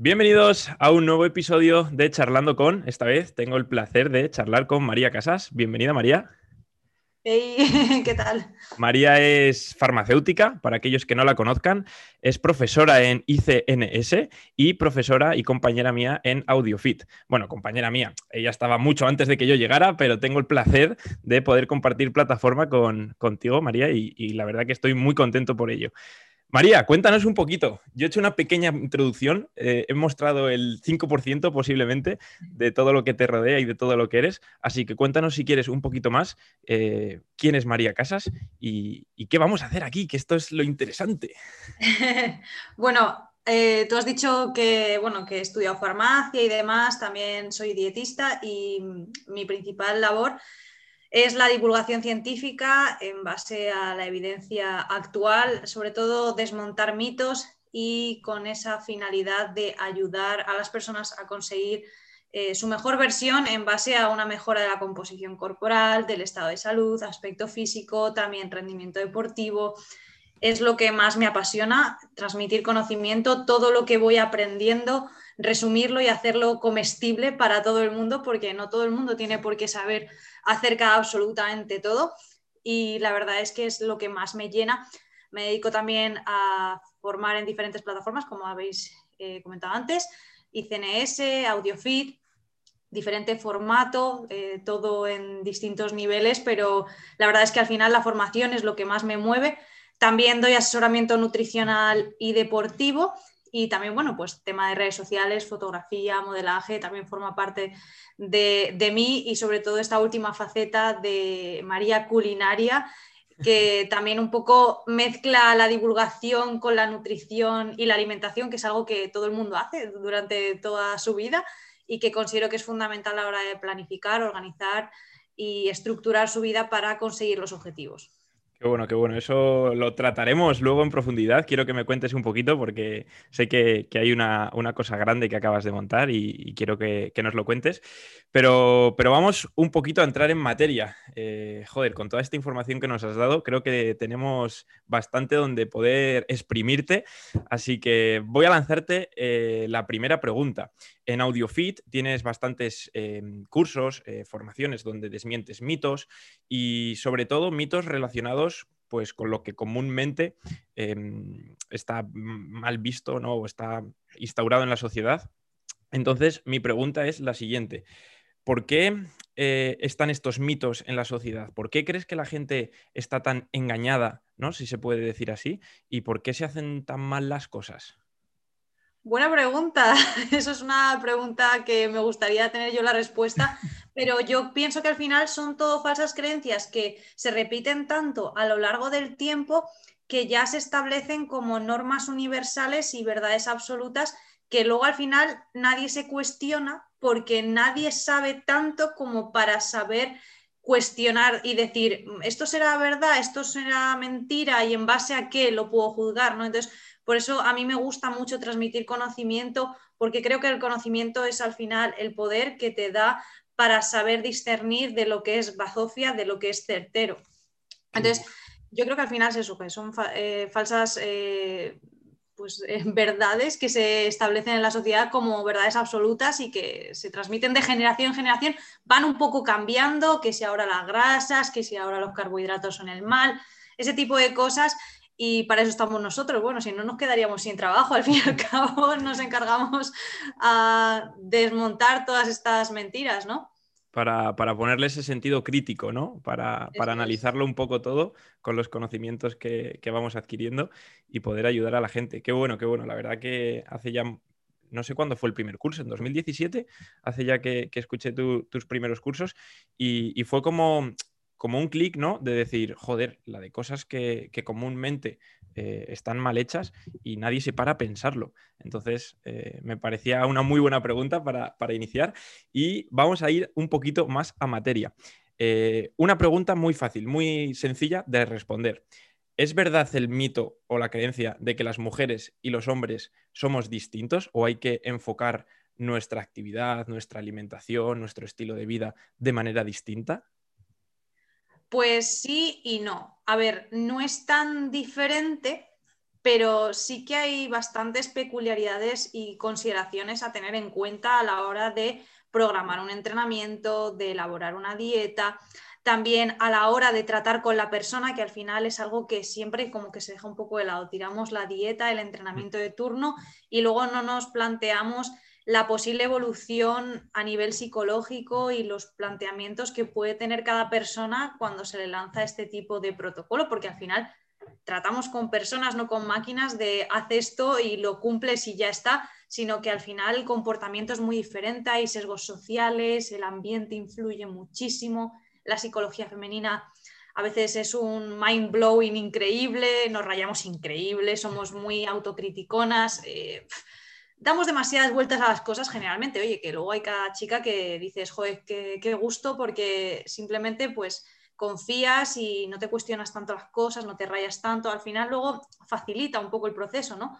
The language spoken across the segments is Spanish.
Bienvenidos a un nuevo episodio de Charlando con. Esta vez tengo el placer de charlar con María Casas. Bienvenida, María. Hey, ¿qué tal? María es farmacéutica, para aquellos que no la conozcan, es profesora en ICNS y profesora y compañera mía en AudioFit. Bueno, compañera mía, ella estaba mucho antes de que yo llegara, pero tengo el placer de poder compartir plataforma con, contigo, María, y, y la verdad que estoy muy contento por ello. María, cuéntanos un poquito. Yo he hecho una pequeña introducción, eh, he mostrado el 5% posiblemente de todo lo que te rodea y de todo lo que eres, así que cuéntanos si quieres un poquito más eh, quién es María Casas y, qué vamos a hacer aquí, que esto es lo interesante. bueno, eh, tú has dicho que, bueno, que he estudiado farmacia y demás, también soy dietista y mi principal labor es la divulgación científica en base a la evidencia actual, sobre todo desmontar mitos y con esa finalidad de ayudar a las personas a conseguir eh, su mejor versión en base a una mejora de la composición corporal, del estado de salud, aspecto físico, también rendimiento deportivo. Es lo que más me apasiona, transmitir conocimiento, todo lo que voy aprendiendo, resumirlo y hacerlo comestible para todo el mundo, porque no todo el mundo tiene por qué saber acerca absolutamente todo y la verdad es que es lo que más me llena. Me dedico también a formar en diferentes plataformas, como habéis eh, comentado antes, ICNS, AudioFit, diferente formato, eh, todo en distintos niveles, pero la verdad es que al final la formación es lo que más me mueve. También doy asesoramiento nutricional y deportivo y también, bueno, pues tema de redes sociales, fotografía, modelaje, también forma parte de, mí y sobre todo esta última faceta de María Culinaria, que también un poco mezcla la divulgación con la nutrición y la alimentación, que es algo que todo el mundo hace durante toda su vida y que considero que es fundamental a la hora de planificar, organizar y estructurar su vida para conseguir los objetivos. Qué bueno, qué bueno. Eso lo trataremos luego en profundidad. Quiero que me cuentes un poquito porque sé que, hay una, cosa grande que acabas de montar y, quiero que, nos lo cuentes. Pero, pero, vamos un poquito a entrar en materia. Eh, joder, con toda esta información que nos has dado, creo que tenemos bastante donde poder exprimirte. Así que voy a lanzarte eh, la primera pregunta. En AudioFit tienes bastantes eh, cursos, formaciones donde desmientes mitos y sobre todo mitos relacionados pues con lo que comúnmente em, está mal visto ¿no? o está instaurado en la sociedad. Entonces, mi pregunta es la siguiente. ¿Por qué eh, están estos mitos en la sociedad? ¿Por qué crees que la gente está tan engañada, ¿no? si se puede decir así? ¿Y por qué se hacen tan mal las cosas? Buena pregunta. Eso es una pregunta que me gustaría tener yo la respuesta, pero yo pienso que al final son todo falsas creencias que se repiten tanto a lo largo del tiempo que ya se establecen como normas universales y verdades absolutas que luego al final nadie se cuestiona porque nadie sabe tanto como para saber cuestionar y decir, esto será verdad, esto será mentira y en base a qué lo puedo juzgar, ¿no? Entonces, por eso a mí me gusta mucho transmitir conocimiento, porque creo que el conocimiento es al final el poder que te da para saber discernir de lo que es bazofia, de lo que es certero. Entonces, yo creo que al final es eso, que son eh, falsas eh, pues, verdades que se establecen en la sociedad como verdades absolutas y que se transmiten de generación en generación, van un poco cambiando, que si ahora las grasas, que si ahora los carbohidratos son el mal, ese tipo de cosas y para eso estamos nosotros. Bueno, si no nos quedaríamos sin trabajo, al fin y al cabo nos encargamos a desmontar todas estas mentiras, ¿no? Para, ponerle ese sentido crítico, ¿no? Para, analizarlo un poco todo con los conocimientos que, vamos adquiriendo y poder ayudar a la gente. Qué bueno, qué bueno. La verdad que hace ya, no sé cuándo fue el primer curso, en 2017, hace ya que, escuché tus primeros cursos y, y fue como como un clic, ¿no? De decir, joder, la de cosas que, comúnmente eh, están mal hechas y nadie se para a pensarlo. Entonces, eh, me parecía una muy buena pregunta para, iniciar y vamos a ir un poquito más a materia. Eh, una pregunta muy fácil, muy sencilla de responder. ¿Es verdad el mito o la creencia de que las mujeres y los hombres somos distintos o hay que enfocar nuestra actividad, nuestra alimentación, nuestro estilo de vida de manera distinta? Pues sí y no. A ver, no es tan diferente, pero sí que hay bastantes peculiaridades y consideraciones a tener en cuenta a la hora de programar un entrenamiento, de elaborar una dieta, también a la hora de tratar con la persona, que al final es algo que siempre como que se deja un poco de lado. Tiramos la dieta, el entrenamiento de turno y luego no nos planteamos la posible evolución a nivel psicológico y los planteamientos que puede tener cada persona cuando se le lanza este tipo de protocolo, porque al final tratamos con personas, no con máquinas, de haz esto y lo cumples y ya está, sino que al final el comportamiento es muy diferente, hay sesgos sociales, el ambiente influye muchísimo, la psicología femenina a veces es un mind blowing increíble, nos rayamos increíble, somos muy autocriticonas. Eh, damos demasiadas vueltas a las cosas generalmente. Oye, que luego hay cada chica que dices, joder, qué, qué gusto, porque simplemente pues confías y no te cuestionas tanto las cosas, no te rayas tanto. Al final luego facilita un poco el proceso, ¿no?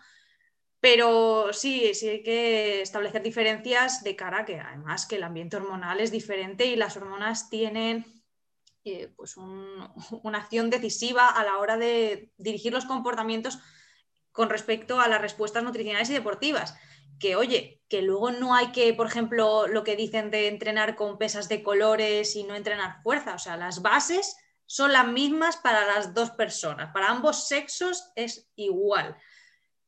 Pero sí, sí hay que establecer diferencias de cara a que además que el ambiente hormonal es diferente y las hormonas tienen eh, pues una acción decisiva a la hora de dirigir los comportamientos con respecto a las respuestas nutricionales y deportivas que, oye, que luego no hay que, por ejemplo, lo que dicen de entrenar con pesas de colores y no entrenar fuerza. O sea, las bases son las mismas para las dos personas. Para ambos sexos es igual.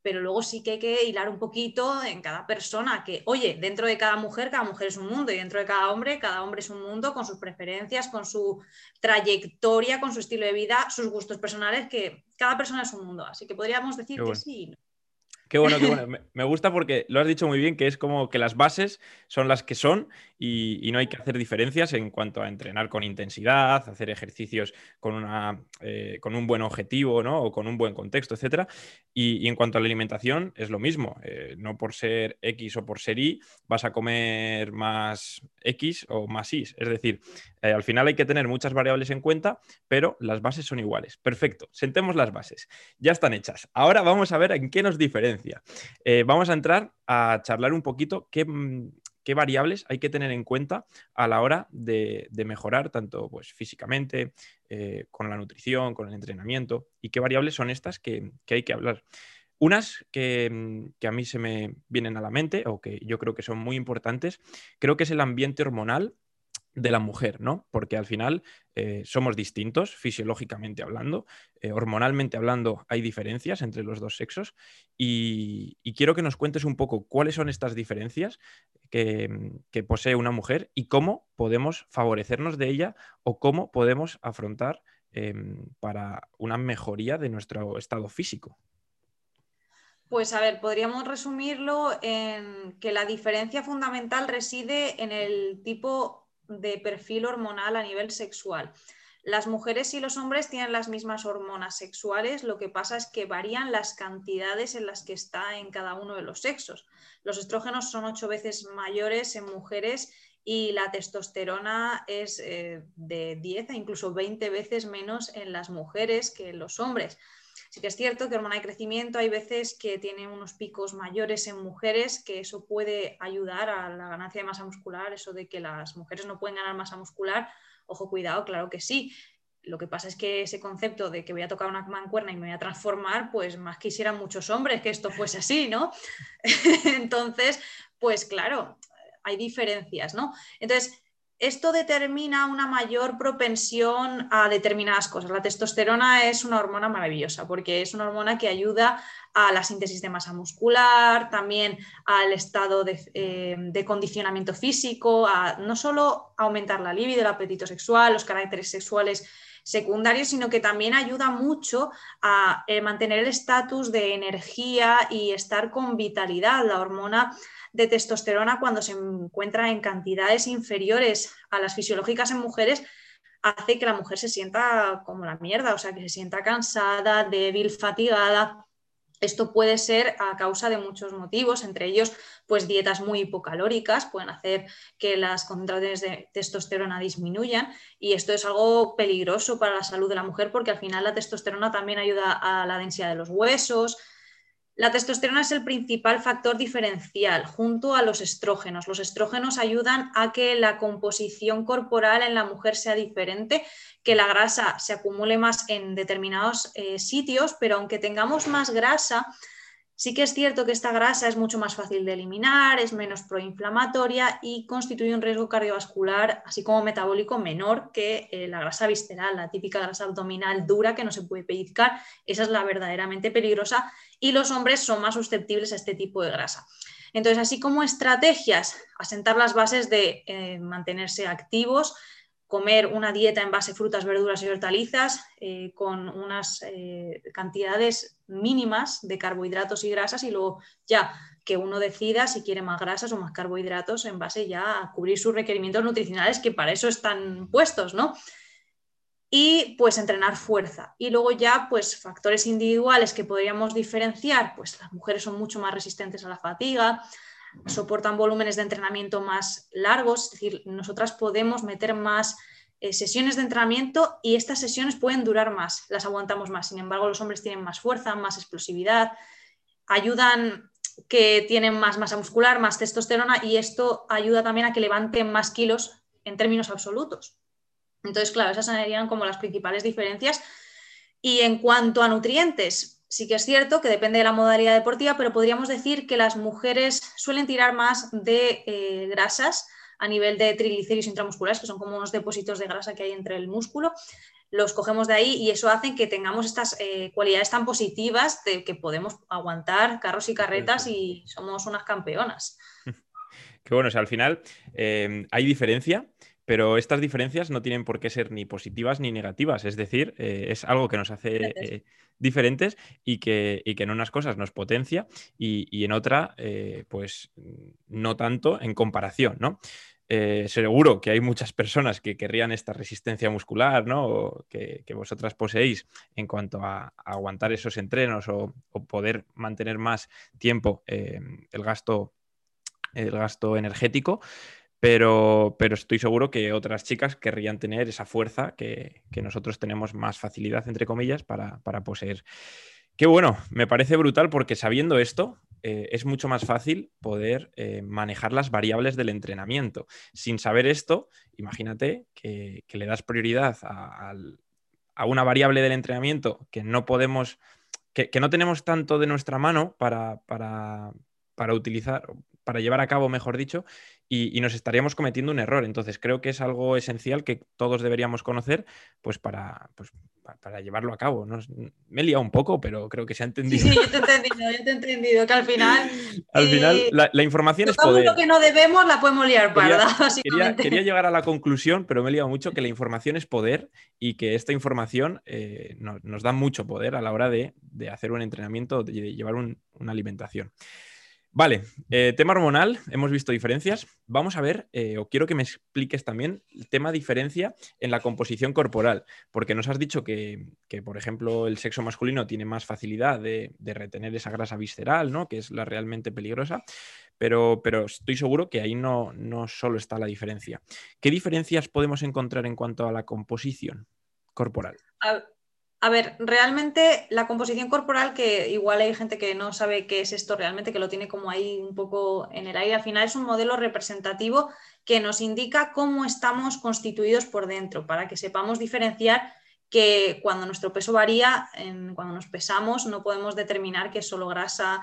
Pero luego sí que hay que hilar un poquito en cada persona, que, oye, dentro de cada mujer, cada mujer es un mundo, y dentro de cada hombre, cada hombre es un mundo con sus preferencias, con su trayectoria, con su estilo de vida, sus gustos personales, que cada persona es un mundo. Así que podríamos decir que sí. Qué bueno, qué bueno. Me gusta porque lo has dicho muy bien, que es como que las bases son las que son y, no hay que hacer diferencias en cuanto a entrenar con intensidad, hacer ejercicios con, una, eh, con un buen objetivo ¿no? o con un buen contexto, etc. Y, en cuanto a la alimentación, es lo mismo. Eh, no por ser X o por ser Y vas a comer más X o más Y. Es decir, eh, al final hay que tener muchas variables en cuenta, pero las bases son iguales. Perfecto, sentemos las bases. Ya están hechas. Ahora vamos a ver en qué nos diferencia. Eh, vamos a entrar a charlar un poquito mm, qué, variables hay que tener en cuenta a la hora de, mejorar tanto pues, físicamente, eh, con la nutrición, con el entrenamiento, y qué variables son estas que, hay que hablar. Unas que, mm, que, a mí se me vienen a la mente o que yo creo que son muy importantes, creo que es el ambiente hormonal de la mujer, ¿no? Porque al final eh, somos distintos, fisiológicamente hablando, eh, hormonalmente hablando, hay diferencias entre los dos sexos y, quiero que nos cuentes un poco cuáles son estas diferencias que, posee una mujer y cómo podemos favorecernos de ella o cómo podemos afrontar em, para una mejoría de nuestro estado físico. Pues a ver, podríamos resumirlo en que la diferencia fundamental reside en el tipo de perfil hormonal a nivel sexual. Las mujeres y los hombres tienen las mismas hormonas sexuales, lo que pasa es que varían las cantidades en las que está en cada uno de los sexos. Los estrógenos son ocho veces mayores en mujeres y la testosterona es eh, de 10 e incluso 20 veces menos en las mujeres que en los hombres. Sí que es cierto que hormona de crecimiento hay veces que tiene unos picos mayores en mujeres, que eso puede ayudar a la ganancia de masa muscular, eso de que las mujeres no pueden ganar masa muscular. Ojo, cuidado, claro que sí. Lo que pasa es que ese concepto de que voy a tocar una mancuerna y me voy a transformar, pues más quisieran muchos hombres que esto fuese así, ¿no? Entonces, pues claro, hay diferencias, ¿no? Entonces, esto determina una mayor propensión a determinadas cosas. La testosterona es una hormona maravillosa porque es una hormona que ayuda a la síntesis de masa muscular, también al estado de, eh, condicionamiento físico, a no solo aumentar la libido, el apetito sexual, los caracteres sexuales secundarios, sino que también ayuda mucho a eh, mantener el estatus de energía y estar con vitalidad. La hormona de testosterona cuando se encuentra en cantidades inferiores a las fisiológicas en mujeres hace que la mujer se sienta como la mierda, o sea, que se sienta cansada, débil, fatigada. Esto puede ser a causa de muchos motivos, entre ellos, pues dietas muy hipocalóricas pueden hacer que las concentraciones de testosterona disminuyan y esto es algo peligroso para la salud de la mujer porque al final la testosterona también ayuda a la densidad de los huesos, La testosterona es el principal factor diferencial junto a los estrógenos. Los estrógenos ayudan a que la composición corporal en la mujer sea diferente, que la grasa se acumule más en determinados eh, sitios, pero aunque tengamos más grasa, Sí que es cierto que esta grasa es mucho más fácil de eliminar, es menos proinflamatoria y constituye un riesgo cardiovascular, así como metabólico, menor que eh, la grasa visceral, la típica grasa abdominal dura que no se puede pellizcar. Esa es la verdaderamente peligrosa y los hombres son más susceptibles a este tipo de grasa. Entonces, así como estrategias, asentar las bases de eh, mantenerse activos, comer una dieta en base a frutas, verduras y hortalizas eh, con unas eh, cantidades mínimas de carbohidratos y grasas y luego ya que uno decida si quiere más grasas o más carbohidratos en base ya a cubrir sus requerimientos nutricionales que para eso están puestos, ¿no? Y pues entrenar fuerza. Y luego ya pues factores individuales que podríamos diferenciar, pues las mujeres son mucho más resistentes a la fatiga, soportan volúmenes de entrenamiento más largos, es decir, nosotras podemos meter más eh, sesiones de entrenamiento y estas sesiones pueden durar más, las aguantamos más. Sin embargo, los hombres tienen más fuerza, más explosividad, ayudan que tienen más masa muscular, más testosterona y esto ayuda también a que levanten más kilos en términos absolutos. Entonces, claro, esas serían como las principales diferencias. Y en cuanto a nutrientes, sí que es cierto que depende de la modalidad deportiva, pero podríamos decir que las mujeres suelen tirar más de eh, grasas a nivel de triglicéridos intramusculares, que son como unos depósitos de grasa que hay entre el músculo. Los cogemos de ahí y eso hace que tengamos estas eh, cualidades tan positivas de que podemos aguantar carros y carretas y somos unas campeonas. Qué bueno, o sea, al final eh, hay diferencia pero estas diferencias no tienen por qué ser ni positivas ni negativas, es decir, eh, es algo que nos hace eh, diferentes y que, y que, en unas cosas nos potencia y, en otra, eh, pues no tanto en comparación, ¿no? seguro que hay muchas personas que querrían esta resistencia muscular, ¿no? que, vosotras poseéis en cuanto a, aguantar esos entrenos o, o, poder mantener más tiempo el gasto el gasto energético, pero, pero estoy seguro que otras chicas querrían tener esa fuerza que, nosotros tenemos más facilidad, entre comillas, para, poseer. Qué bueno, me parece brutal porque sabiendo esto eh, es mucho más fácil poder eh, manejar las variables del entrenamiento. Sin saber esto, imagínate que, le das prioridad a, una variable del entrenamiento que no podemos, que, no tenemos tanto de nuestra mano para, para, para utilizar, para llevar a cabo, mejor dicho, y, nos estaríamos cometiendo un error. Entonces, creo que es algo esencial que todos deberíamos conocer, pues para, pues, para llevarlo a cabo. Me he liado un poco, pero creo que se ha entendido. Sí, yo te he entendido, yo te he entendido, que al final... al final, eh, la, información es poder. lo que no debemos la podemos liar parda, quería, quería, llegar a la conclusión, pero me he liado mucho, que la información es poder y que esta información eh, nos, da mucho poder a la hora de, hacer un entrenamiento, de llevar una alimentación. Vale, eh, tema hormonal, hemos visto diferencias. Vamos a ver, eh, o quiero que me expliques también el tema diferencia en la composición corporal, porque nos has dicho que, por ejemplo, el sexo masculino tiene más facilidad de, retener esa grasa visceral, ¿no? que es la realmente peligrosa, pero, pero estoy seguro que ahí no, no solo está la diferencia. ¿Qué diferencias podemos encontrar en cuanto a la composición corporal? Ver, realmente la composición corporal, que igual hay gente que no sabe qué es esto realmente, que lo tiene como ahí un poco en el aire, al final es un modelo representativo que nos indica cómo estamos constituidos por dentro, para que sepamos diferenciar que cuando nuestro peso varía, cuando nos pesamos, no podemos determinar que es solo grasa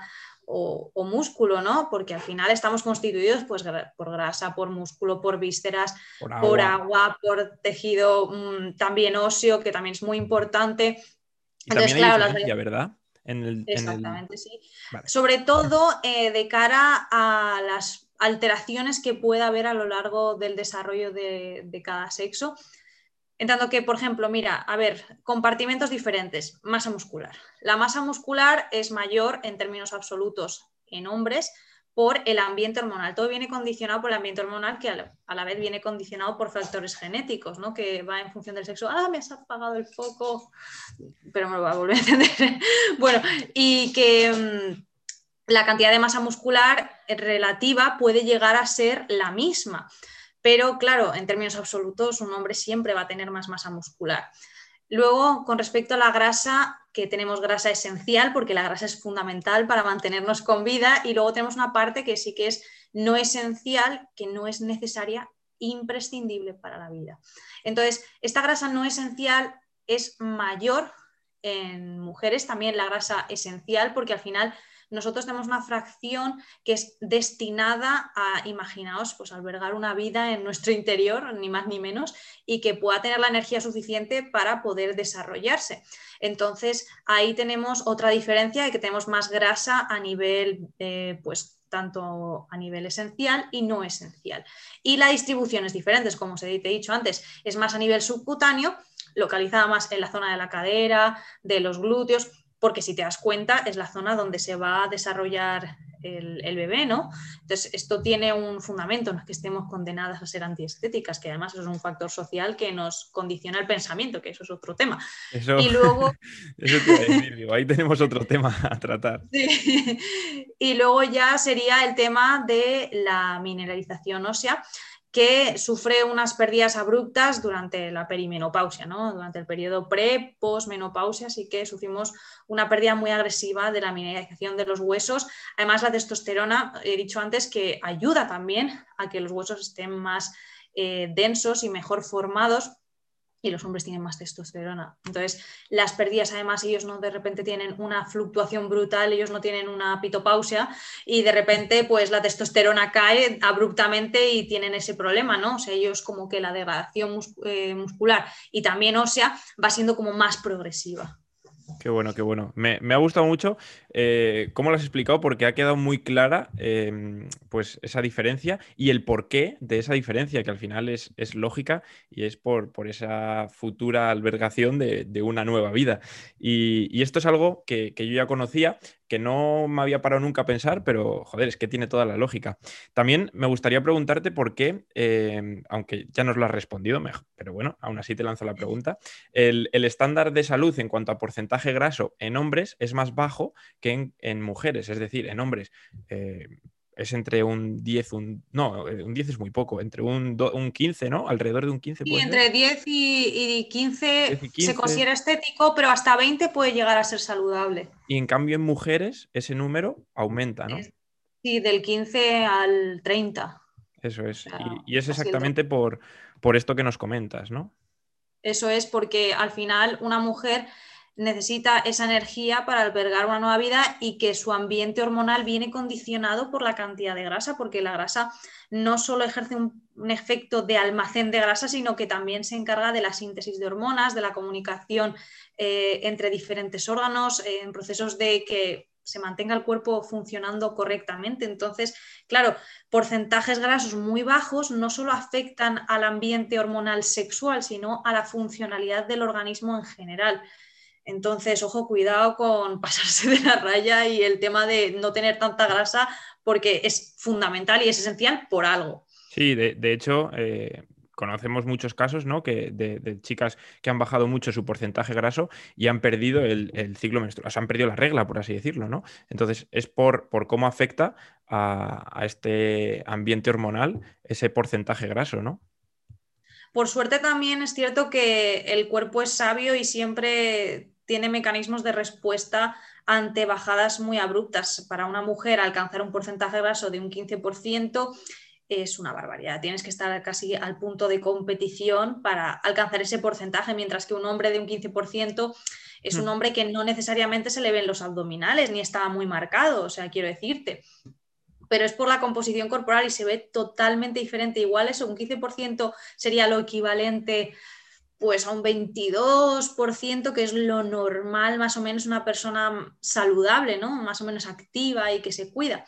o, músculo, ¿no? Porque al final estamos constituidos pues, por grasa, por músculo, por vísceras, por agua, por, tejido mm, también óseo, que también es muy importante. Entonces, claro, la ¿verdad? Exactamente, sí. Sobre todo eh, de cara a las alteraciones que pueda haber a lo largo del desarrollo de cada sexo en que, por ejemplo, mira, a ver, compartimentos diferentes, masa muscular. La masa muscular es mayor en términos absolutos en hombres por el ambiente hormonal. Todo viene condicionado por el ambiente hormonal que a la, vez viene condicionado por factores genéticos, ¿no? Que va en función del sexo. Ah, me has apagado el foco, pero me lo va a volver a entender. bueno, y que mm, la cantidad de masa muscular relativa puede llegar a ser la misma. Pero claro, en términos absolutos, un hombre siempre va a tener más masa muscular. Luego, con respecto a la grasa, que tenemos grasa esencial, porque la grasa es fundamental para mantenernos con vida, y luego tenemos una parte que sí que es no esencial, que no es necesaria, imprescindible para la vida. Entonces, esta grasa no esencial es mayor en mujeres, también la grasa esencial, porque al final nosotros tenemos una fracción que es destinada a, imaginaos, pues albergar una vida en nuestro interior, ni más ni menos, y que pueda tener la energía suficiente para poder desarrollarse. Entonces, ahí tenemos otra diferencia de que tenemos más grasa a nivel, eh, pues tanto a nivel esencial y no esencial. Y la distribución es diferente, como os he dicho antes, es más a nivel subcutáneo, localizada más en la zona de la cadera, de los glúteos, porque si te das cuenta es la zona donde se va a desarrollar el, bebé, ¿no? Entonces, esto tiene un fundamento, no es que estemos condenadas a ser antiestéticas, que además es un factor social que nos condiciona el pensamiento, que eso es otro tema. Eso, y luego... eso te iba a decir, digo, ahí tenemos otro tema a tratar. Y luego ya sería el tema de la mineralización ósea, que sufre unas pérdidas abruptas durante la perimenopausia, ¿no? durante el periodo pre-posmenopausia, así que sufrimos una pérdida muy agresiva de la mineralización de los huesos. Además, la testosterona, he dicho antes, que ayuda también a que los huesos estén más eh, densos y mejor formados y los hombres tienen más testosterona. Entonces, las pérdidas, además, ellos no de repente tienen una fluctuación brutal, ellos no tienen una pitopausia y de repente, pues la testosterona cae abruptamente y tienen ese problema, ¿no? O sea, ellos como que la degradación eh, muscular y también ósea va siendo como más progresiva. Qué bueno, qué bueno. Me, ha gustado mucho eh, cómo lo has explicado porque ha quedado muy clara em, pues esa diferencia y el porqué de esa diferencia, que al final es, lógica y es por, por, esa futura albergación de, una nueva vida. Y, esto es algo que, que, yo ya conocía, que no me había parado nunca a pensar, pero joder, es que tiene toda la lógica. También me gustaría preguntarte por qué, em, aunque ya nos lo has respondido, mejor, pero bueno, aún así te lanzo la pregunta, el, estándar de salud en cuanto a porcentaje graso en hombres es más bajo que en, mujeres, es decir, en hombres. Eh, es entre un 10, un, no, eh, un 10 es muy poco, entre un, un 15, ¿no? Alrededor de un 15. Y entre 10 y, 15 se considera estético, pero hasta 20 puede llegar a ser saludable. Y en cambio en mujeres ese número aumenta, ¿no? Sí, del 15 al 30. Eso es. y, y, es exactamente por, por esto que nos comentas, ¿no? Eso es porque al final una mujer necesita esa energía para albergar una nueva vida y que su ambiente hormonal viene condicionado por la cantidad de grasa, porque la grasa no solo ejerce un, efecto de almacén de grasa, sino que también se encarga de la síntesis de hormonas, de la comunicación eh, entre diferentes órganos, eh, en procesos de que se mantenga el cuerpo funcionando correctamente. Entonces, claro, porcentajes grasos muy bajos no solo afectan al ambiente hormonal sexual, sino a la funcionalidad del organismo en general. Entonces, ojo, cuidado con pasarse de la raya y el tema de no tener tanta grasa porque es fundamental y es esencial por algo. Sí, de, hecho, eh, conocemos muchos casos ¿no? que de, chicas que han bajado mucho su porcentaje graso y han perdido el, ciclo menstrual, o sea, han perdido la regla, por así decirlo, ¿no? Entonces, es por, por cómo afecta a, a, este ambiente hormonal ese porcentaje graso, ¿no? Por suerte también es cierto que el cuerpo es sabio y siempre tiene mecanismos de respuesta ante bajadas muy abruptas. Para una mujer alcanzar un porcentaje graso de un 15% es una barbaridad. Tienes que estar casi al punto de competición para alcanzar ese porcentaje, mientras que un hombre de un 15% es un mm. hombre que no necesariamente se le ven los abdominales ni está muy marcado, o sea, quiero decirte. Pero es por la composición corporal y se ve totalmente diferente. Igual eso, un 15% sería lo equivalente pues a un 22%, que es lo normal, más o menos una persona saludable, ¿no? Más o menos activa y que se cuida.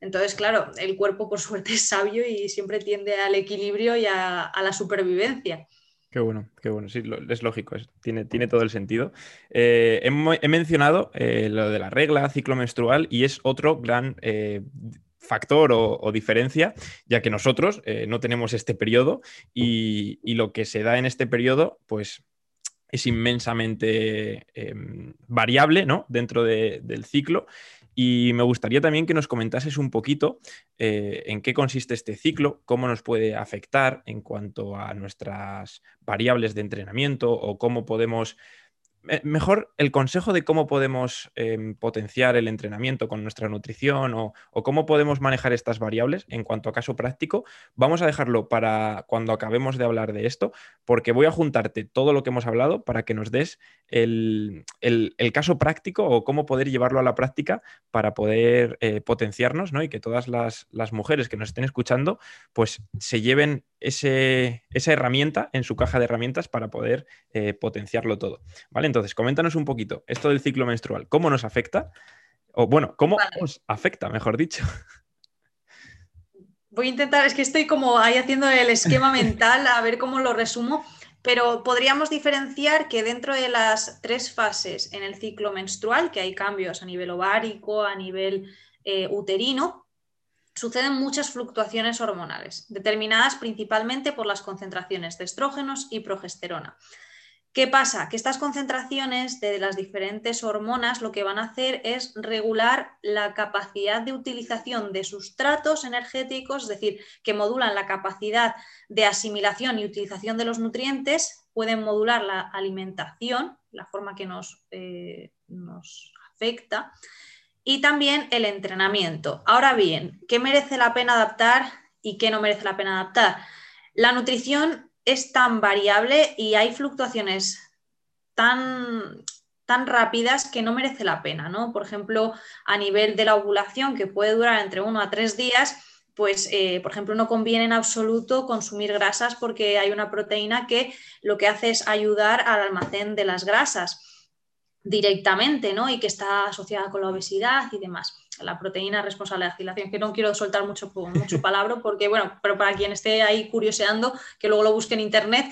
Entonces, claro, el cuerpo por suerte es sabio y siempre tiende al equilibrio y a, la supervivencia. Qué bueno, qué bueno, sí, es lógico, tiene, tiene, todo el sentido. Eh, he, mencionado eh, lo de la regla, ciclo menstrual, y es otro gran eh, factor o, diferencia, ya que nosotros eh, no tenemos este periodo y, lo que se da en este periodo, pues es inmensamente em, variable ¿no? dentro del ciclo Y me gustaría también que nos comentases un poquito eh, en qué consiste este ciclo, cómo nos puede afectar en cuanto a nuestras variables de entrenamiento o cómo podemos mejor el consejo de cómo podemos em, potenciar el entrenamiento con nuestra nutrición o, cómo podemos manejar estas variables en cuanto a caso práctico, vamos a dejarlo para cuando acabemos de hablar de esto, porque voy a juntarte todo lo que hemos hablado para que nos des el, caso práctico o cómo poder llevarlo a la práctica para poder eh, potenciarnos ¿no? y que todas las, las mujeres que nos estén escuchando pues se lleven esa herramienta en su caja de herramientas para poder eh, potenciarlo todo. ¿Vale? Entonces, coméntanos un poquito esto del ciclo menstrual, ¿cómo nos afecta? O bueno, ¿cómo nos afecta, mejor dicho? Voy a intentar, es que estoy como ahí haciendo el esquema mental, a ver cómo lo resumo, pero podríamos diferenciar que dentro de las tres fases en el ciclo menstrual, que hay cambios a nivel ovárico, a nivel eh, uterino, suceden muchas fluctuaciones hormonales, determinadas principalmente por las concentraciones de estrógenos y progesterona. ¿Qué pasa? Que estas concentraciones de las diferentes hormonas lo que van a hacer es regular la capacidad de utilización de sustratos energéticos, es decir, que modulan la capacidad de asimilación y utilización de los nutrientes, pueden modular la alimentación, la forma que nos, eh, nos afecta, y también el entrenamiento. Ahora bien, ¿qué merece la pena adaptar y qué no merece la pena adaptar? La nutrición es tan variable y hay fluctuaciones tan, tan rápidas que no merece la pena, ¿no? Por ejemplo, a nivel de la ovulación, que puede durar entre uno a tres días, pues, eh, por ejemplo, no conviene en absoluto consumir grasas porque hay una proteína que lo que hace es ayudar al almacén de las grasas directamente, ¿no? Y que está asociada con la obesidad y demás. La proteína responsable de la acilación, que no quiero soltar mucho, mucho palabra porque, bueno, pero para quien esté ahí curioseando, que luego lo busque en internet,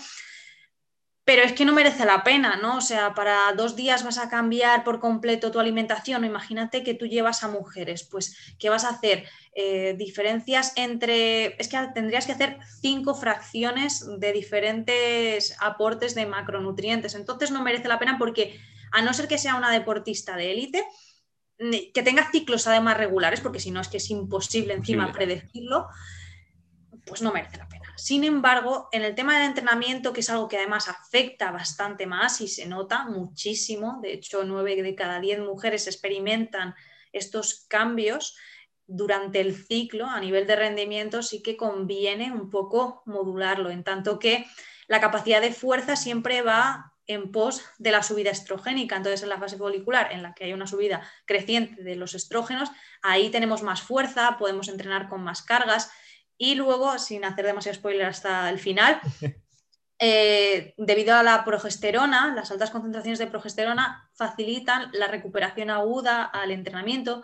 pero es que no merece la pena, ¿no? O sea, para dos días vas a cambiar por completo tu alimentación. Imagínate que tú llevas a mujeres, pues, ¿qué vas a hacer? Eh, diferencias entre, es que tendrías que hacer cinco fracciones de diferentes aportes de macronutrientes. Entonces no merece la pena porque a no ser que sea una deportista de élite, que tenga ciclos además regulares, porque si no es que es imposible encima predecirlo, pues no merece la pena. Sin embargo, en el tema del entrenamiento, que es algo que además afecta bastante más y se nota muchísimo, de hecho, nueve de cada diez mujeres experimentan estos cambios durante el ciclo a nivel de rendimiento, sí que conviene un poco modularlo, en tanto que la capacidad de fuerza siempre va en pos de la subida estrogénica. Entonces, en la fase folicular, en la que hay una subida creciente de los estrógenos, ahí tenemos más fuerza, podemos entrenar con más cargas y luego, sin hacer demasiado spoiler hasta el final, eh, debido a la progesterona, las altas concentraciones de progesterona facilitan la recuperación aguda al entrenamiento,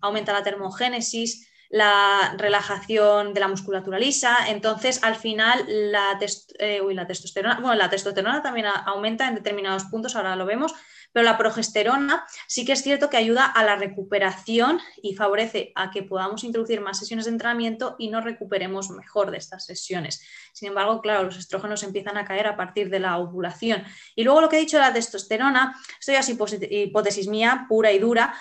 aumenta la termogénesis, la relajación de la musculatura lisa. Entonces, al final, la, eh, la testosterona, bueno, la testosterona también aumenta en determinados puntos, ahora lo vemos, pero la progesterona sí que es cierto que ayuda a la recuperación y favorece a que podamos introducir más sesiones de entrenamiento y nos recuperemos mejor de estas sesiones. Sin embargo, claro, los estrógenos empiezan a caer a partir de la ovulación. Y luego lo que he dicho de la testosterona, esto ya es hipótesis mía pura y dura,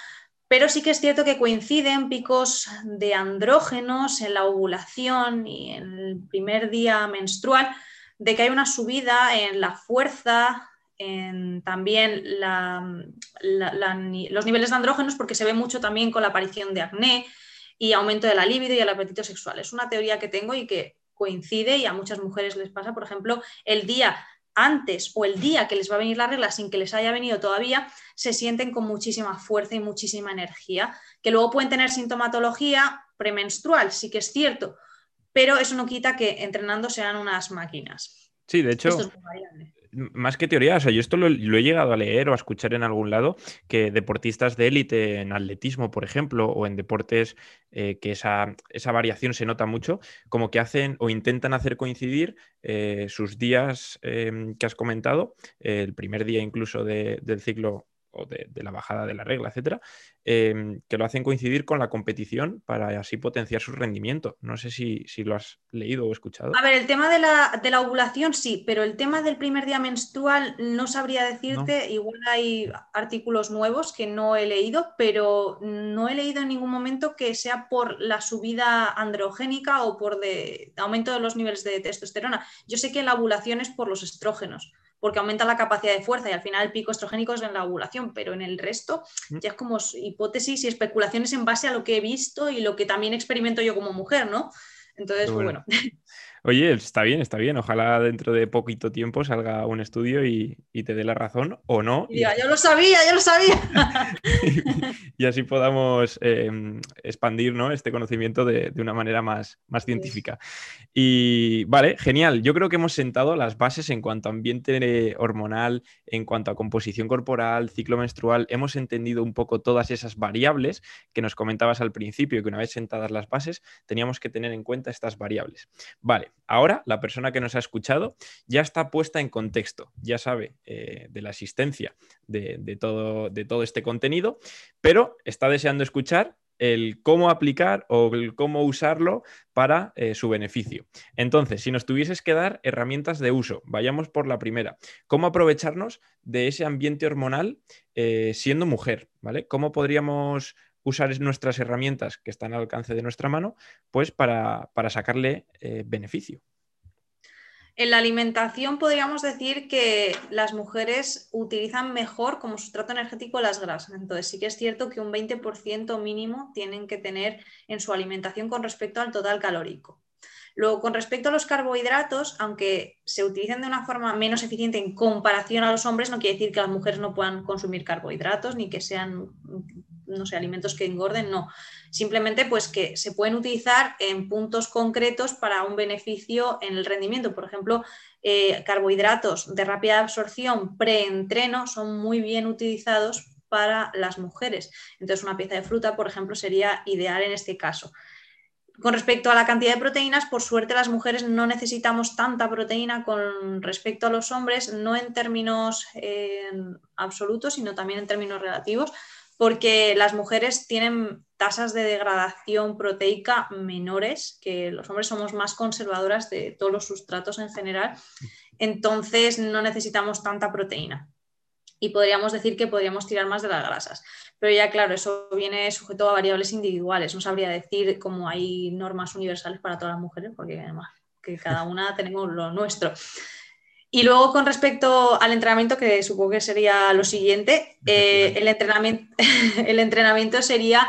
pero sí que es cierto que coinciden picos de andrógenos en la ovulación y en el primer día menstrual, de que hay una subida en la fuerza, en también los niveles de andrógenos, porque se ve mucho también con la aparición de acné y aumento de la libido y el apetito sexual. Es una teoría que tengo y que coincide y a muchas mujeres les pasa, por ejemplo, el día antes o el día que les va a venir la regla sin que les haya venido todavía, se sienten con muchísima fuerza y muchísima energía, que luego pueden tener sintomatología premenstrual, sí que es cierto, pero eso no quita que entrenando sean unas máquinas. Sí, de hecho, más que teoría, o sea, yo esto lo, he llegado a leer o a escuchar en algún lado, que deportistas de élite en atletismo, por ejemplo, o en deportes eh, que esa, variación se nota mucho, como que hacen o intentan hacer coincidir eh, sus días em, que has comentado, el primer día incluso del ciclo o de, la bajada de la regla, etcétera, em, que lo hacen coincidir con la competición para así potenciar su rendimiento. No sé si, lo has leído o escuchado. A ver, el tema de la, de la, ovulación sí, pero el tema del primer día menstrual no sabría decirte. Igual hay artículos nuevos que no he leído, pero no he leído en ningún momento que sea por la subida androgénica o por de, aumento de los niveles de testosterona. Yo sé que la ovulación es por los estrógenos porque aumenta la capacidad de fuerza y al final el pico estrogénico es en la ovulación, pero en el resto mm. ya es como hipótesis y especulaciones en base a lo que he visto y lo que también experimento yo como mujer, ¿no? Entonces, bueno. Oye, está bien, está bien. Ojalá dentro de poquito tiempo salga un estudio y, te dé la razón o no. Ya, yo lo sabía, yo lo sabía. y, así podamos em, expandir este conocimiento de, una manera más, más científica. Y vale, genial. Yo creo que hemos sentado las bases en cuanto a ambiente hormonal, en cuanto a composición corporal, ciclo menstrual. Hemos entendido un poco todas esas variables que nos comentabas al principio, que una vez sentadas las bases teníamos que tener en cuenta estas variables. Vale, ahora la persona que nos ha escuchado ya está puesta en contexto, ya sabe eh, de la existencia de, todo, este contenido, pero está deseando escuchar el cómo aplicar o el cómo usarlo para eh, su beneficio. Entonces, si nos tuvieses que dar herramientas de uso, vayamos por la primera. ¿Cómo aprovecharnos de ese ambiente hormonal eh, siendo mujer? ¿Vale? ¿Cómo podríamos usar nuestras herramientas que están al alcance de nuestra mano, pues para, sacarle eh, beneficio. En la alimentación podríamos decir que las mujeres utilizan mejor como sustrato energético las grasas. Entonces sí que es cierto que un 20% mínimo tienen que tener en su alimentación con respecto al total calórico. Luego, con respecto a los carbohidratos, aunque se utilicen de una forma menos eficiente en comparación a los hombres, no quiere decir que las mujeres no puedan consumir carbohidratos ni que sean no sé, alimentos que engorden, no. Simplemente pues que se pueden utilizar en puntos concretos para un beneficio en el rendimiento. Por ejemplo, eh, carbohidratos de rápida absorción preentreno son muy bien utilizados para las mujeres. Entonces, una pieza de fruta, por ejemplo, sería ideal en este caso. Con respecto a la cantidad de proteínas, por suerte las mujeres no necesitamos tanta proteína con respecto a los hombres, no en términos eh, absolutos, sino también en términos relativos, porque las mujeres tienen tasas de degradación proteica menores, que los hombres somos más conservadoras de todos los sustratos en general, entonces no necesitamos tanta proteína. Y podríamos decir que podríamos tirar más de las grasas. Pero ya claro, eso viene sujeto a variables individuales. No sabría decir cómo hay normas universales para todas las mujeres, porque además que cada una tenemos lo nuestro. Y luego con respecto al entrenamiento, que supongo que sería lo siguiente, eh, el, entrenamiento, el entrenamiento sería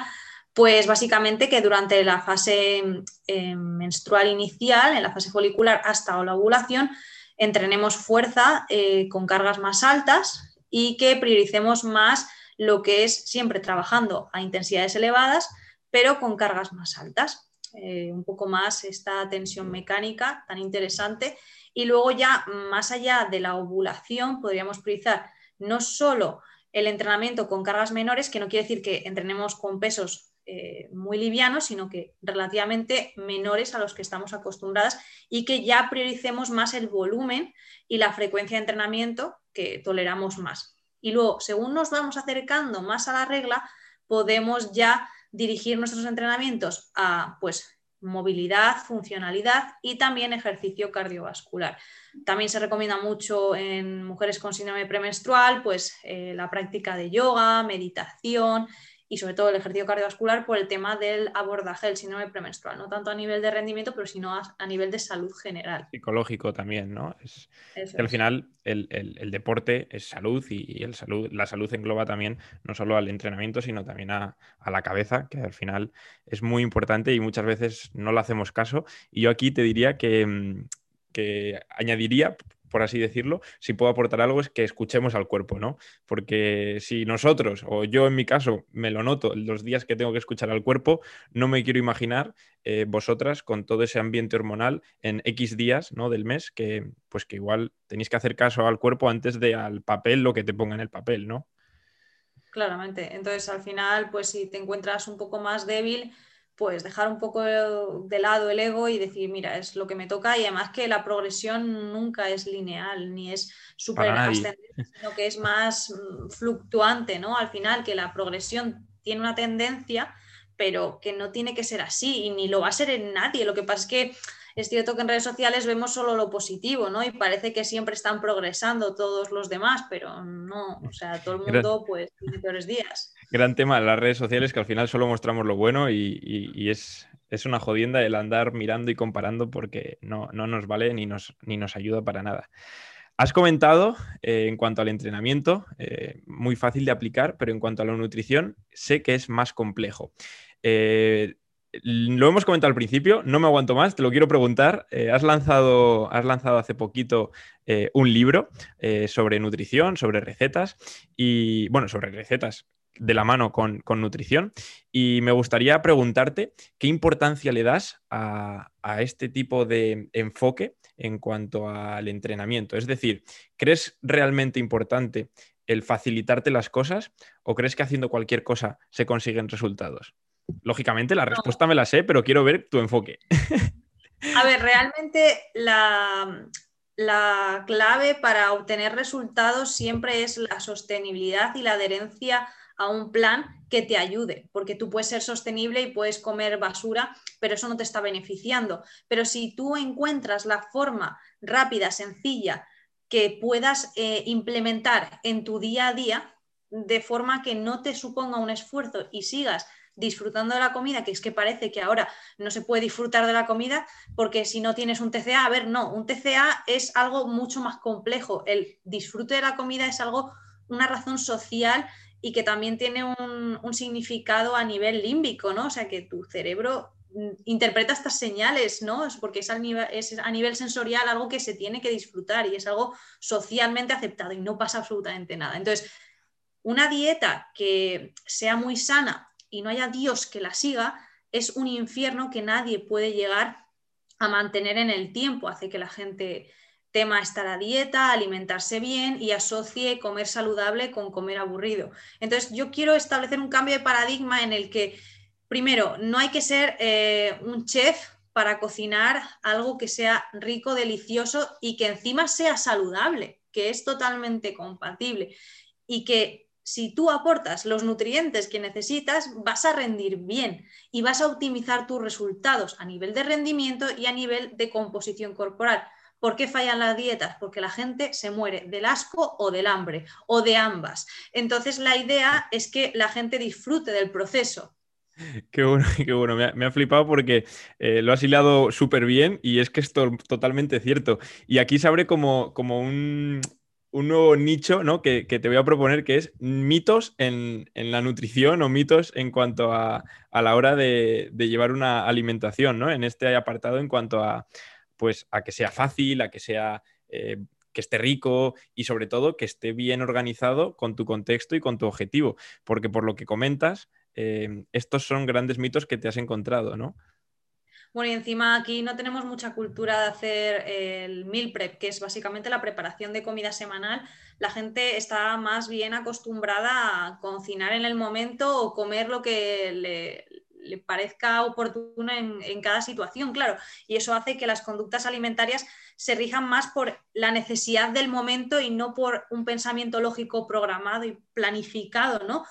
pues básicamente que durante la fase eh, menstrual inicial, en la fase folicular hasta la ovulación, entrenemos fuerza eh, con cargas más altas y que prioricemos más lo que es siempre trabajando a intensidades elevadas, pero con cargas más altas. un poco más esta tensión mecánica tan interesante y luego ya más allá de la ovulación podríamos priorizar no solo el entrenamiento con cargas menores, que no quiere decir que entrenemos con pesos eh, muy livianos, sino que relativamente menores a los que estamos acostumbradas y que ya prioricemos más el volumen y la frecuencia de entrenamiento que toleramos más. Y luego, según nos vamos acercando más a la regla, podemos ya dirigir nuestros entrenamientos a pues movilidad, funcionalidad y también ejercicio cardiovascular. También se recomienda mucho en mujeres con síndrome premenstrual, pues eh, la práctica de yoga, meditación y sobre todo el ejercicio cardiovascular por el tema del abordaje del síndrome premenstrual, no tanto a nivel de rendimiento, pero sino a, nivel de salud general. Psicológico también, ¿no? Es, al final el, deporte es salud y, el salud, la salud engloba también no solo al entrenamiento, sino también a, a, la cabeza, que al final es muy importante y muchas veces no le hacemos caso. Y yo aquí te diría que, mm, que añadiría, por así decirlo, si puedo aportar algo es que escuchemos al cuerpo, ¿no? Porque si nosotros, o yo en mi caso, me lo noto los días que tengo que escuchar al cuerpo, no me quiero imaginar eh, vosotras con todo ese ambiente hormonal en X días ¿no? del mes, que pues que igual tenéis que hacer caso al cuerpo antes de al papel lo que te ponga en el papel, ¿no? Claramente. Entonces, al final, pues si te encuentras un poco más débil, pues dejar un poco de lado el ego y decir, mira, es lo que me toca y además que la progresión nunca es lineal ni es súper ascendente, sino que es más mm, fluctuante, ¿no? Al final que la progresión tiene una tendencia, pero que no tiene que ser así y ni lo va a ser en nadie. Lo que pasa es que es cierto que en redes sociales vemos solo lo positivo, ¿no? Y parece que siempre están progresando todos los demás, pero no, o sea, todo el mundo pues tiene peores días gran tema de las redes sociales que al final solo mostramos lo bueno y, es, una jodienda el andar mirando y comparando porque no, nos vale ni nos, ni nos ayuda para nada. Has comentado eh, en cuanto al entrenamiento, eh, muy fácil de aplicar, pero en cuanto a la nutrición, sé que es más complejo. Eh, lo hemos comentado al principio, no me aguanto más, te lo quiero preguntar. has, lanzado, has lanzado hace poquito un libro sobre nutrición, sobre recetas y, bueno, sobre recetas, de la mano con, nutrición. Y me gustaría preguntarte qué importancia le das a, este tipo de enfoque en cuanto al entrenamiento. Es decir, ¿crees realmente importante el facilitarte las cosas o crees que haciendo cualquier cosa se consiguen resultados? Lógicamente, la respuesta me la sé, pero quiero ver tu enfoque. A ver, realmente la, la clave para obtener resultados siempre es la sostenibilidad y la adherencia a un plan que te ayude, porque tú puedes ser sostenible y puedes comer basura, pero eso no te está beneficiando. Pero si tú encuentras la forma rápida, sencilla, que puedas eh, implementar en tu día a día, de forma que no te suponga un esfuerzo y sigas disfrutando de la comida, que es que parece que ahora no se puede disfrutar de la comida porque si no tienes un TCA, a ver, no, un TCA es algo mucho más complejo. El disfrute de la comida es algo, una razón social y que también tiene un, significado a nivel límbico, ¿no? O sea, que tu cerebro mm, interpreta estas señales, ¿no? Porque es nivel, es a nivel sensorial algo que se tiene que disfrutar y es algo socialmente aceptado y no pasa absolutamente nada. Entonces, una dieta que sea muy sana y no haya Dios que la siga es un infierno que nadie puede llegar a mantener en el tiempo, hace que la gente tema estar a dieta, alimentarse bien y asocie comer saludable con comer aburrido. Entonces, yo quiero establecer un cambio de paradigma en el que, primero, no hay que ser eh, un chef para cocinar algo que sea rico, delicioso y que encima sea saludable, que es totalmente compatible y que si tú aportas los nutrientes que necesitas, vas a rendir bien y vas a optimizar tus resultados a nivel de rendimiento y a nivel de composición corporal. ¿Por qué fallan las dietas? Porque la gente se muere del asco o del hambre o de ambas. Entonces la idea es que la gente disfrute del proceso. Qué bueno, qué bueno. Me ha, flipado porque eh, lo has hilado súper bien y es que es totalmente cierto. Y aquí se abre como, como un, nuevo nicho ¿no? que, te voy a proponer que es mitos en, la nutrición o mitos en cuanto a, la hora de, de, llevar una alimentación, ¿no? En este apartado en cuanto a, pues a que sea fácil, a que sea eh, que esté rico y sobre todo que esté bien organizado con tu contexto y con tu objetivo, porque por lo que comentas, eh, estos son grandes mitos que te has encontrado, ¿no? Bueno, y encima aquí no tenemos mucha cultura de hacer el meal prep, que es básicamente la preparación de comida semanal. La gente está más bien acostumbrada a cocinar en el momento o comer lo que le, le parezca oportuno en, cada situación, claro. Y eso hace que las conductas alimentarias se rijan más por la necesidad del momento y no por un pensamiento lógico programado y planificado, ¿no?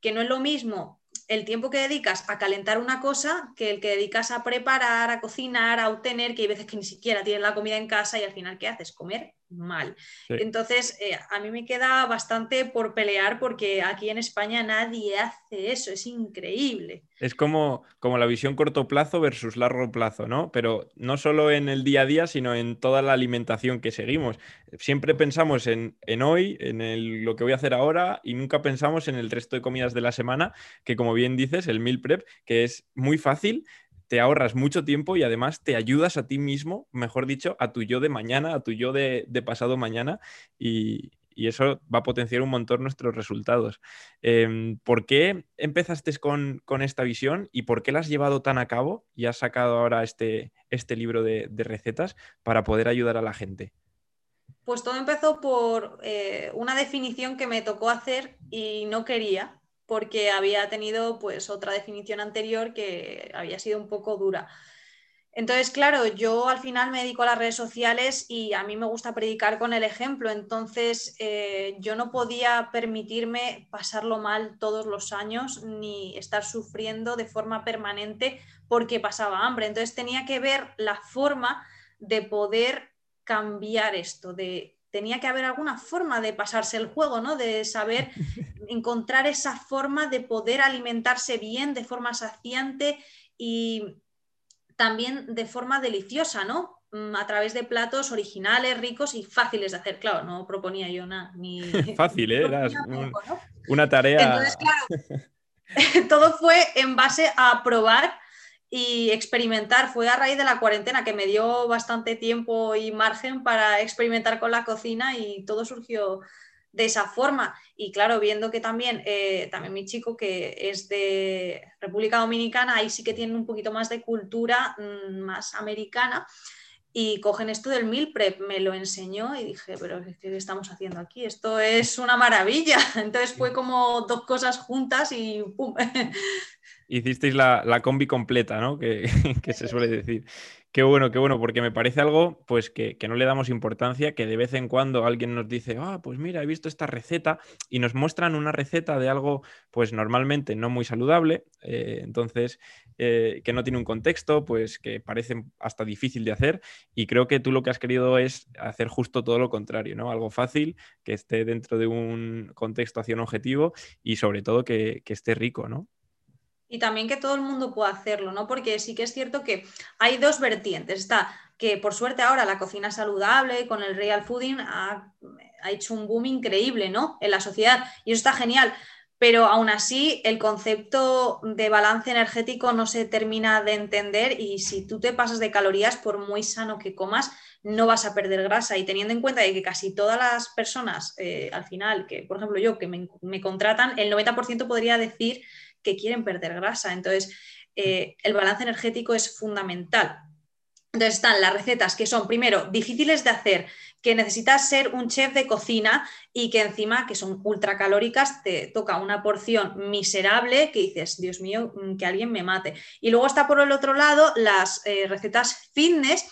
Que no es lo mismo el tiempo que dedicas a calentar una cosa que el que dedicas a preparar, a cocinar, a obtener, que hay veces que ni siquiera tienes la comida en casa y al final, ¿qué haces? Comer mal. Entonces, eh, a mí me queda bastante por pelear porque aquí en España nadie hace eso, es increíble. Es como, como la visión corto plazo versus largo plazo, ¿no? Pero no solo en el día a día, sino en toda la alimentación que seguimos. Siempre pensamos en, hoy, en lo que voy a hacer ahora y nunca pensamos en el resto de comidas de la semana, que como bien dices, el meal prep, que es muy fácil, te ahorras mucho tiempo y además te ayudas a ti mismo, mejor dicho, a tu yo de mañana, a tu yo de, pasado mañana y, eso va a potenciar un montón nuestros resultados. Em, ¿Por qué empezaste con, esta visión y por qué la has llevado tan a cabo y has sacado ahora este, este libro de, recetas para poder ayudar a la gente? Pues todo empezó por eh, una definición que me tocó hacer y no quería, porque había tenido pues otra definición anterior que había sido un poco dura. Entonces, claro, yo al final me dedico a las redes sociales y a mí me gusta predicar con el ejemplo. Entonces, eh, yo no podía permitirme pasarlo mal todos los años ni estar sufriendo de forma permanente porque pasaba hambre. Entonces, tenía que ver la forma de poder cambiar esto, de tenía que haber alguna forma de pasarse el juego, ¿no? De saber encontrar esa forma de poder alimentarse bien de forma saciante y también de forma deliciosa, ¿no? Mm, a través de platos originales, ricos y fáciles de hacer. Claro, no proponía yo nada. Ni... Fácil, ¿eh? Era una tarea. Entonces, claro, todo fue en base a probar y experimentar. Fue a raíz de la cuarentena que me dio bastante tiempo y margen para experimentar con la cocina y todo surgió de esa forma. Y claro, viendo que también, eh, también mi chico que es de República Dominicana, ahí sí que tiene un poquito más de cultura mm, más americana. Y cogen esto del meal prep, me lo enseñó y dije, pero ¿qué estamos haciendo aquí? Esto es una maravilla. Entonces fue como dos cosas juntas y ¡pum! Hicisteis la, la combi completa, ¿no? Que, que se suele decir. Qué bueno, qué bueno, porque me parece algo pues que, no le damos importancia, que de vez en cuando alguien nos dice, ah, pues mira, he visto esta receta y nos muestran una receta de algo pues normalmente no muy saludable, eh, entonces eh, que no tiene un contexto, pues que parece hasta difícil de hacer y creo que tú lo que has querido es hacer justo todo lo contrario, ¿no? Algo fácil, que esté dentro de un contexto hacia un objetivo y sobre todo que, que esté rico, ¿no? Y también que todo el mundo pueda hacerlo, ¿no? Porque sí que es cierto que hay dos vertientes. Está que por suerte ahora la cocina saludable con el real fooding ha, hecho un boom increíble, ¿no? En la sociedad y eso está genial. Pero aún así el concepto de balance energético no se termina de entender y si tú te pasas de calorías, por muy sano que comas, no vas a perder grasa. Y teniendo en cuenta de que casi todas las personas, eh, al final, que por ejemplo yo que me, me contratan, el 90% podría decir que quieren perder grasa. Entonces, eh, el balance energético es fundamental. Entonces están las recetas que son, primero, difíciles de hacer, que necesitas ser un chef de cocina y que encima, que son ultracalóricas, te toca una porción miserable que dices, Dios mío, mm, que alguien me mate. Y luego está por el otro lado las eh, recetas fitness,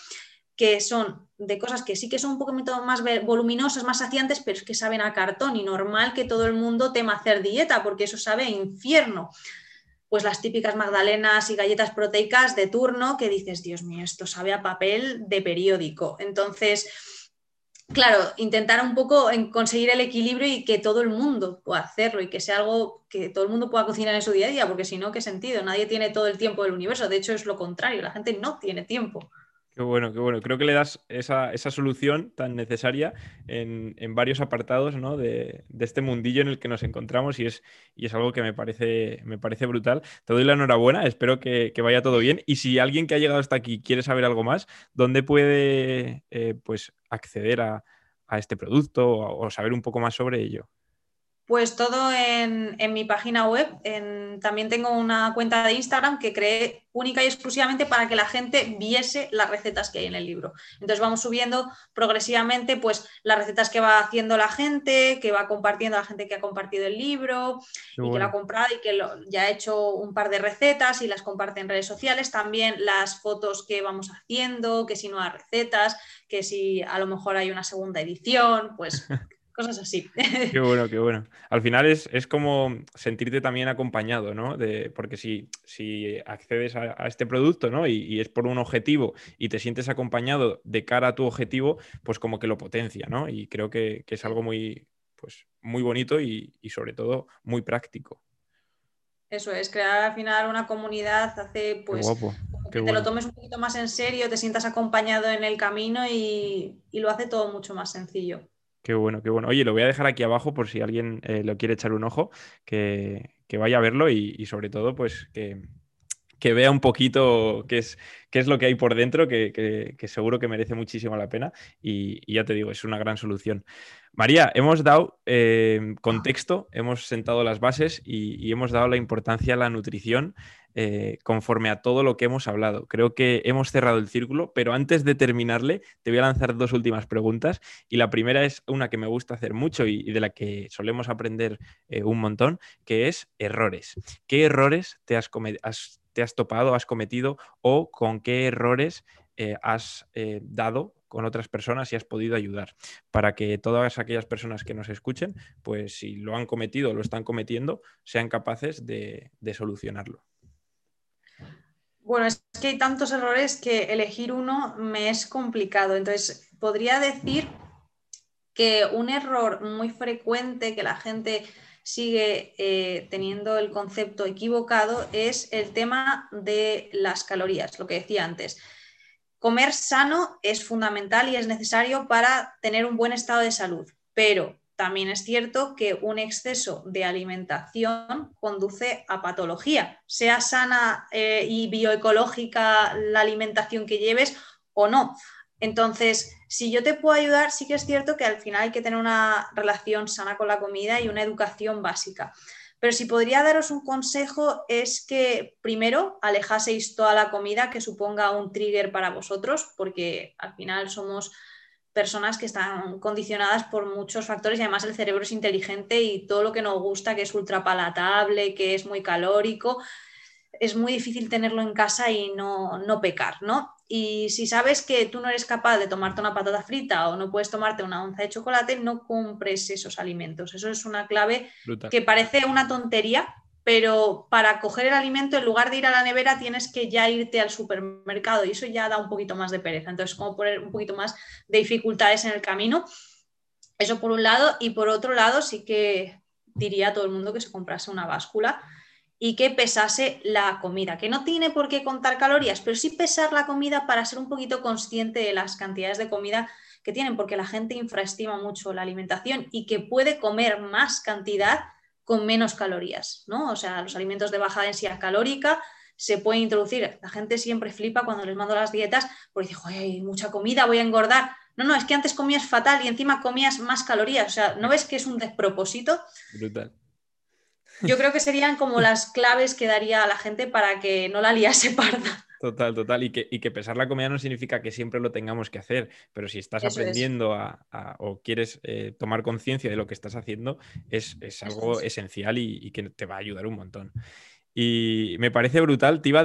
que son de cosas que sí que son un poquito más voluminosas, más saciantes, pero es que saben a cartón y normal que todo el mundo tema hacer dieta porque eso sabe a infierno. Pues las típicas magdalenas y galletas proteicas de turno que dices, Dios mío, esto sabe a papel de periódico. Entonces, claro, intentar un poco en conseguir el equilibrio y que todo el mundo pueda hacerlo y que sea algo que todo el mundo pueda cocinar en su día a día, porque si no, ¿qué sentido? Nadie tiene todo el tiempo del universo. De hecho, es lo contrario, la gente no tiene tiempo. Qué bueno, qué bueno. Creo que le das esa, solución tan necesaria en, varios apartados de, este mundillo en el que nos encontramos y es, y es algo que me parece, me parece brutal. Te doy la enhorabuena, espero que, vaya todo bien. Y si alguien que ha llegado hasta aquí quiere saber algo más, ¿dónde puede eh, pues acceder a, este producto o saber un poco más sobre ello? Pues todo en, mi página web. también tengo una cuenta de Instagram que creé única y exclusivamente para que la gente viese las recetas que hay en el libro. Entonces vamos subiendo progresivamente pues las recetas que va haciendo la gente, que va compartiendo la gente que ha compartido el libro y que lo ha comprado y que ya ha hecho un par de recetas y las comparte en redes sociales. También las fotos que vamos haciendo, que si no hay recetas, que si a lo mejor hay una segunda edición, pues cosas así. Qué bueno, qué bueno. Al final es, como sentirte también acompañado, ¿no? De, porque si, si accedes a, este producto, ¿no? Y, es por un objetivo y te sientes acompañado de cara a tu objetivo, pues como que lo potencia, ¿no? Y creo que, es algo muy, pues, muy bonito y, sobre todo muy práctico. Eso es, crear al final una comunidad hace pues que te lo tomes un poquito más en serio, te sientas acompañado en el camino y lo hace todo mucho más sencillo. Qué bueno, qué bueno. Oye, lo voy a dejar aquí abajo por si alguien eh, lo quiere echar un ojo, que, vaya a verlo y, sobre todo, pues que, que vea un poquito qué es, qué es lo que hay por dentro, que, seguro que merece muchísimo la pena. Y, ya te digo, es una gran solución. María, hemos dado eh, contexto, hemos sentado las bases y, hemos dado la importancia a la nutrición eh, conforme a todo lo que hemos hablado. Creo que hemos cerrado el círculo, pero antes de terminarle, te voy a lanzar dos últimas preguntas. Y la primera es una que me gusta hacer mucho y, de la que solemos aprender eh, un montón, que es errores. ¿Qué errores te has, te has topado, has cometido o con qué errores eh, has dado con otras personas y has podido ayudar para que todas aquellas personas que nos escuchen, pues si lo han cometido o lo están cometiendo, sean capaces de solucionarlo. Bueno, es que hay tantos errores que elegir uno me es complicado. Entonces, podría decir que un error muy frecuente que la gente sigue eh, teniendo el concepto equivocado es el tema de las calorías, lo que decía antes. Comer sano es fundamental y es necesario para tener un buen estado de salud, pero también es cierto que un exceso de alimentación conduce a patología, sea sana eh, y bioecológica la alimentación que lleves o no. Entonces, si yo te puedo ayudar, sí que es cierto que al final hay que tener una relación sana con la comida y una educación básica. Pero si podría daros un consejo es que primero alejaseis toda la comida que suponga un trigger para vosotros, porque al final somos personas que están condicionadas por muchos factores y además el cerebro es inteligente y todo lo que nos gusta, que es ultrapalatable, que es muy calórico, es muy difícil tenerlo en casa y no, no pecar, ¿no? Y si sabes que tú no eres capaz de tomarte una patata frita o no puedes tomarte una onza de chocolate, no compres esos alimentos. Eso es una clave que parece una tontería, pero para coger el alimento, en lugar de ir a la nevera, tienes que ya irte al supermercado y eso ya da un poquito más de pereza. Entonces, como poner un poquito más de dificultades en el camino. Eso por un lado. Y por otro lado, sí que diría a todo el mundo que se comprase una báscula y que pesase la comida, que no tiene por qué contar calorías, pero sí pesar la comida para ser un poquito consciente de las cantidades de comida que tienen, porque la gente infraestima mucho la alimentación y que puede comer más cantidad con menos calorías, ¿no? O sea, los alimentos de baja densidad calórica se pueden introducir. La gente siempre flipa cuando les mando las dietas porque dice, hay mucha comida, voy a engordar. No, no, es que antes comías fatal y encima comías más calorías. O sea, ¿no ves que es un despropósito? Brutal. Yo creo que serían como las claves que daría a la gente para que no la liase parda. Total, total. Y que, y que, pesar la comida no significa que siempre lo tengamos que hacer, pero si estás aprendiendo a, o quieres eh, tomar conciencia de lo que estás haciendo, es, algo esencial y, que te va a ayudar un montón. Y me parece brutal. Te iba,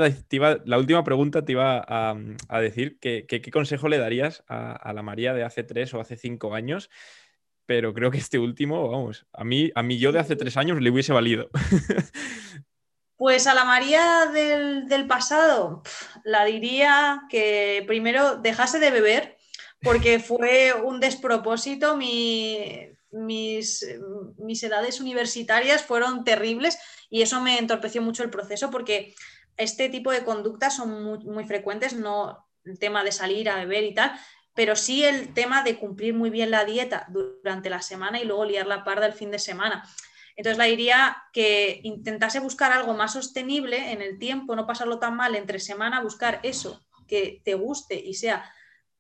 la última pregunta te iba a, decir que, qué consejo le darías a, la María de hace tres o hace cinco años pero creo que este último, vamos, a mí, a mí yo de hace tres años le hubiese valido. Pues a la María del, pasado, la diría que primero dejase de beber, porque fue un despropósito. mis, mis, edades universitarias fueron terribles y eso me entorpeció mucho el proceso porque este tipo de conductas son muy, muy frecuentes, no el tema de salir a beber y tal, pero sí el tema de cumplir muy bien la dieta durante la semana y luego liar la parda el fin de semana. Entonces la diría que intentase buscar algo más sostenible en el tiempo, no pasarlo tan mal entre semana, buscar eso que te guste y sea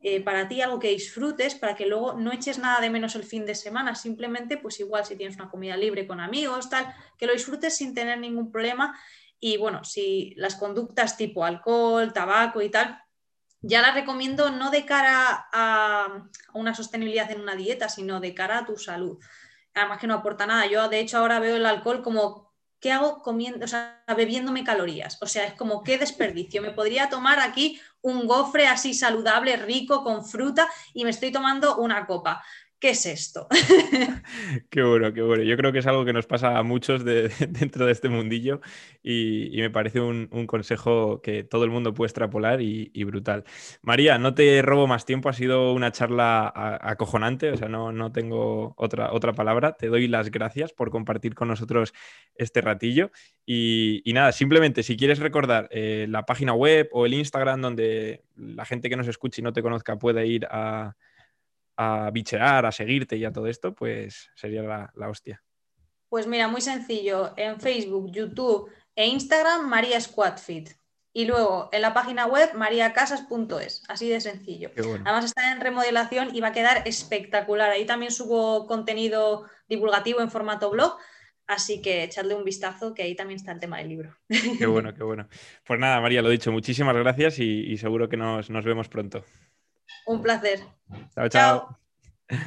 eh, para ti algo que disfrutes, para que luego no eches nada de menos el fin de semana, simplemente pues igual si tienes una comida libre con amigos, tal, que lo disfrutes sin tener ningún problema. Y bueno, si las conductas tipo alcohol, tabaco y tal, ya las recomiendo no de cara a una sostenibilidad en una dieta, sino de cara a tu salud además que no aporta nada. Yo, de hecho, ahora veo el alcohol como, ¿qué hago comiendo, o sea, bebiéndome calorías? O sea, es como, qué desperdicio. Me podría tomar aquí un gofre así saludable, rico, con fruta, y me estoy tomando una copa. ¿Qué es esto? qué bueno, qué bueno. Yo creo que es algo que nos pasa a muchos dentro de este mundillo y, me parece un, consejo que todo el mundo puede extrapolar y, brutal. María, no te robo más tiempo, ha sido una charla acojonante, o sea, no, no tengo otra, otra palabra. Te doy las gracias por compartir con nosotros este ratillo y, nada, simplemente si quieres recordar eh, la página web o el Instagram donde la gente que nos escuche y no te conozca puede ir a a bichear, a seguirte y a todo esto, pues sería la, hostia. Pues mira, muy sencillo. En Facebook, YouTube e Instagram, María Squadfit. y luego en la página web mariacasas.es, así de sencillo. Además está en remodelación y va a quedar espectacular. Ahí también subo contenido divulgativo en formato blog, así que echadle un vistazo que ahí también está el tema del libro. Qué bueno, qué bueno. Pues nada, María, lo dicho, muchísimas gracias y, seguro que nos, nos, vemos pronto. Un placer. chao. chao.